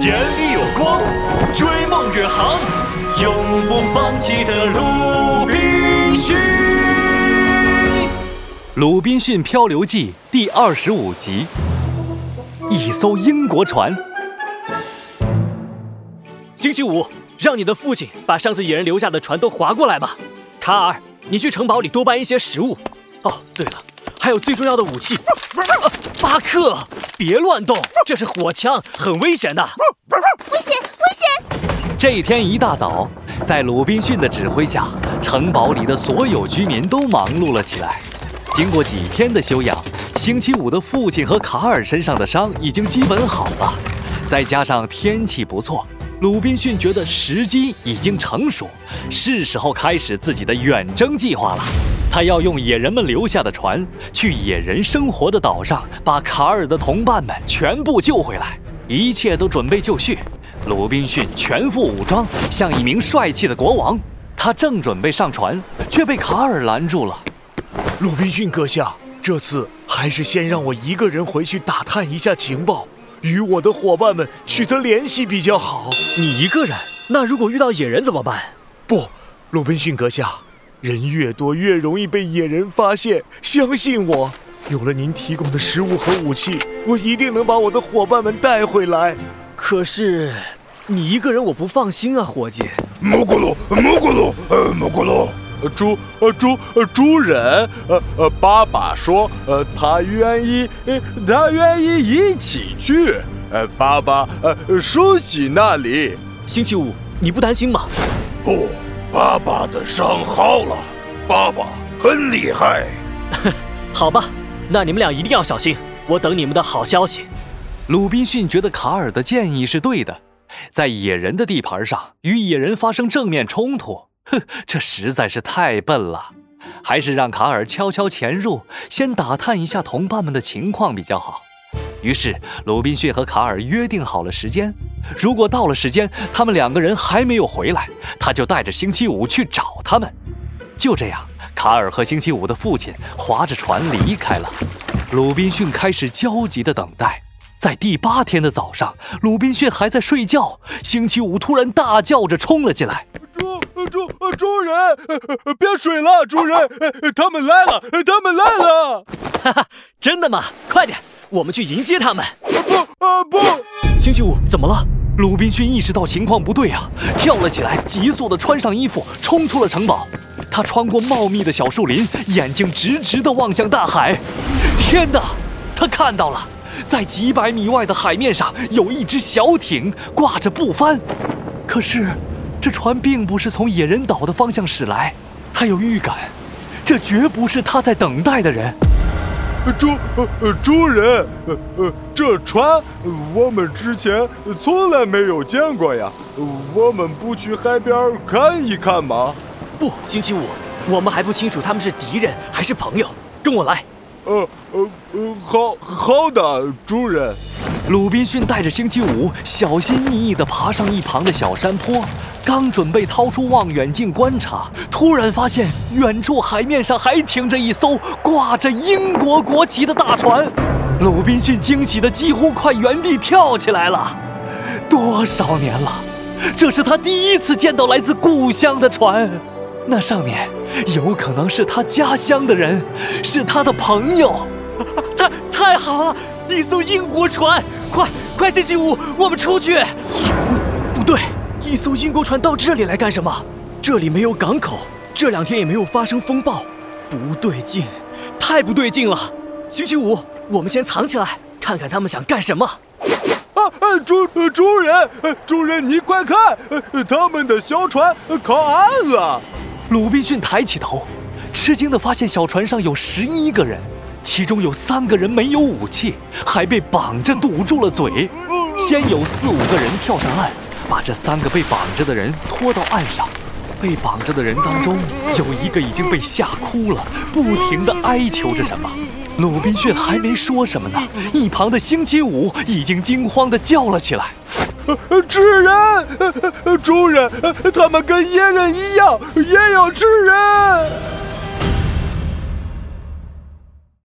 眼里有光，追梦远航，永不放弃的鲁滨逊。《鲁滨逊漂流记》第二十五集，一艘英国船。星期五，让你的父亲把上次野人留下的船都划过来吧。卡尔，你去城堡里多搬一些食物。哦，对了，还有最重要的武器。巴克，别乱动，这是火枪，很危险的。危险，危险！这一天一大早，在鲁滨逊的指挥下，城堡里的所有居民都忙碌了起来。经过几天的休养，星期五的父亲和卡尔身上的伤已经基本好了，再加上天气不错，鲁滨逊觉得时机已经成熟，是时候开始自己的远征计划了。他要用野人们留下的船，去野人生活的岛上，把卡尔的同伴们全部救回来。一切都准备就绪，鲁滨逊全副武装，像一名帅气的国王。他正准备上船，却被卡尔拦住了。鲁滨逊阁下，这次还是先让我一个人回去打探一下情报，与我的伙伴们取得联系比较好。你一个人？那如果遇到野人怎么办？不，鲁滨逊阁下。人越多，越容易被野人发现。相信我，有了您提供的食物和武器，我一定能把我的伙伴们带回来。可是，你一个人我不放心啊，伙计。蘑咕噜，蘑咕噜，呃，蘑咕噜，猪，呃，猪，呃，猪人，呃，呃，爸爸说，呃，他愿意，他愿意一起去。呃，爸爸，呃，梳洗那里。星期五，你不担心吗？不。爸爸的伤好了，爸爸很厉害。好吧，那你们俩一定要小心，我等你们的好消息。鲁滨逊觉得卡尔的建议是对的，在野人的地盘上与野人发生正面冲突，哼，这实在是太笨了。还是让卡尔悄悄潜入，先打探一下同伴们的情况比较好。于是，鲁滨逊和卡尔约定好了时间。如果到了时间，他们两个人还没有回来，他就带着星期五去找他们。就这样，卡尔和星期五的父亲划着船离开了。鲁滨逊开始焦急地等待。在第八天的早上，鲁滨逊还在睡觉，星期五突然大叫着冲了进来：“主主主人，别睡了，主人，他们来了，他们来了！” 哈哈，真的吗？快点！我们去迎接他们。不啊不！星期五怎么了？鲁滨逊意识到情况不对啊，跳了起来，急速地穿上衣服，冲出了城堡。他穿过茂密的小树林，眼睛直直地望向大海。天哪！他看到了，在几百米外的海面上有一只小艇挂着布帆。可是，这船并不是从野人岛的方向驶来。他有预感，这绝不是他在等待的人。主呃主人，呃呃，这船我们之前从来没有见过呀，我们不去海边看一看吗？不，星期五，我们还不清楚他们是敌人还是朋友，跟我来。呃呃呃，好好的，主人。鲁滨逊带着星期五小心翼翼地爬上一旁的小山坡，刚准备掏出望远镜观察，突然发现远处海面上还停着一艘挂着英国国旗的大船。鲁滨逊惊喜得几乎快原地跳起来了。多少年了，这是他第一次见到来自故乡的船，那上面有可能是他家乡的人，是他的朋友。太太好了！一艘英国船，快快，星期五，我们出去。不对，一艘英国船到这里来干什么？这里没有港口，这两天也没有发生风暴，不对劲，太不对劲了。星期五，我们先藏起来，看看他们想干什么。啊，主主人，主人，你快看，他们的小船靠岸了。鲁滨逊抬起头，吃惊地发现小船上有十一个人。其中有三个人没有武器，还被绑着堵住了嘴。先有四五个人跳上岸，把这三个被绑着的人拖到岸上。被绑着的人当中，有一个已经被吓哭了，不停地哀求着什么。鲁滨逊还没说什么呢，一旁的星期五已经惊慌地叫了起来：“吃人！主人，他们跟野人一样，也要吃人！”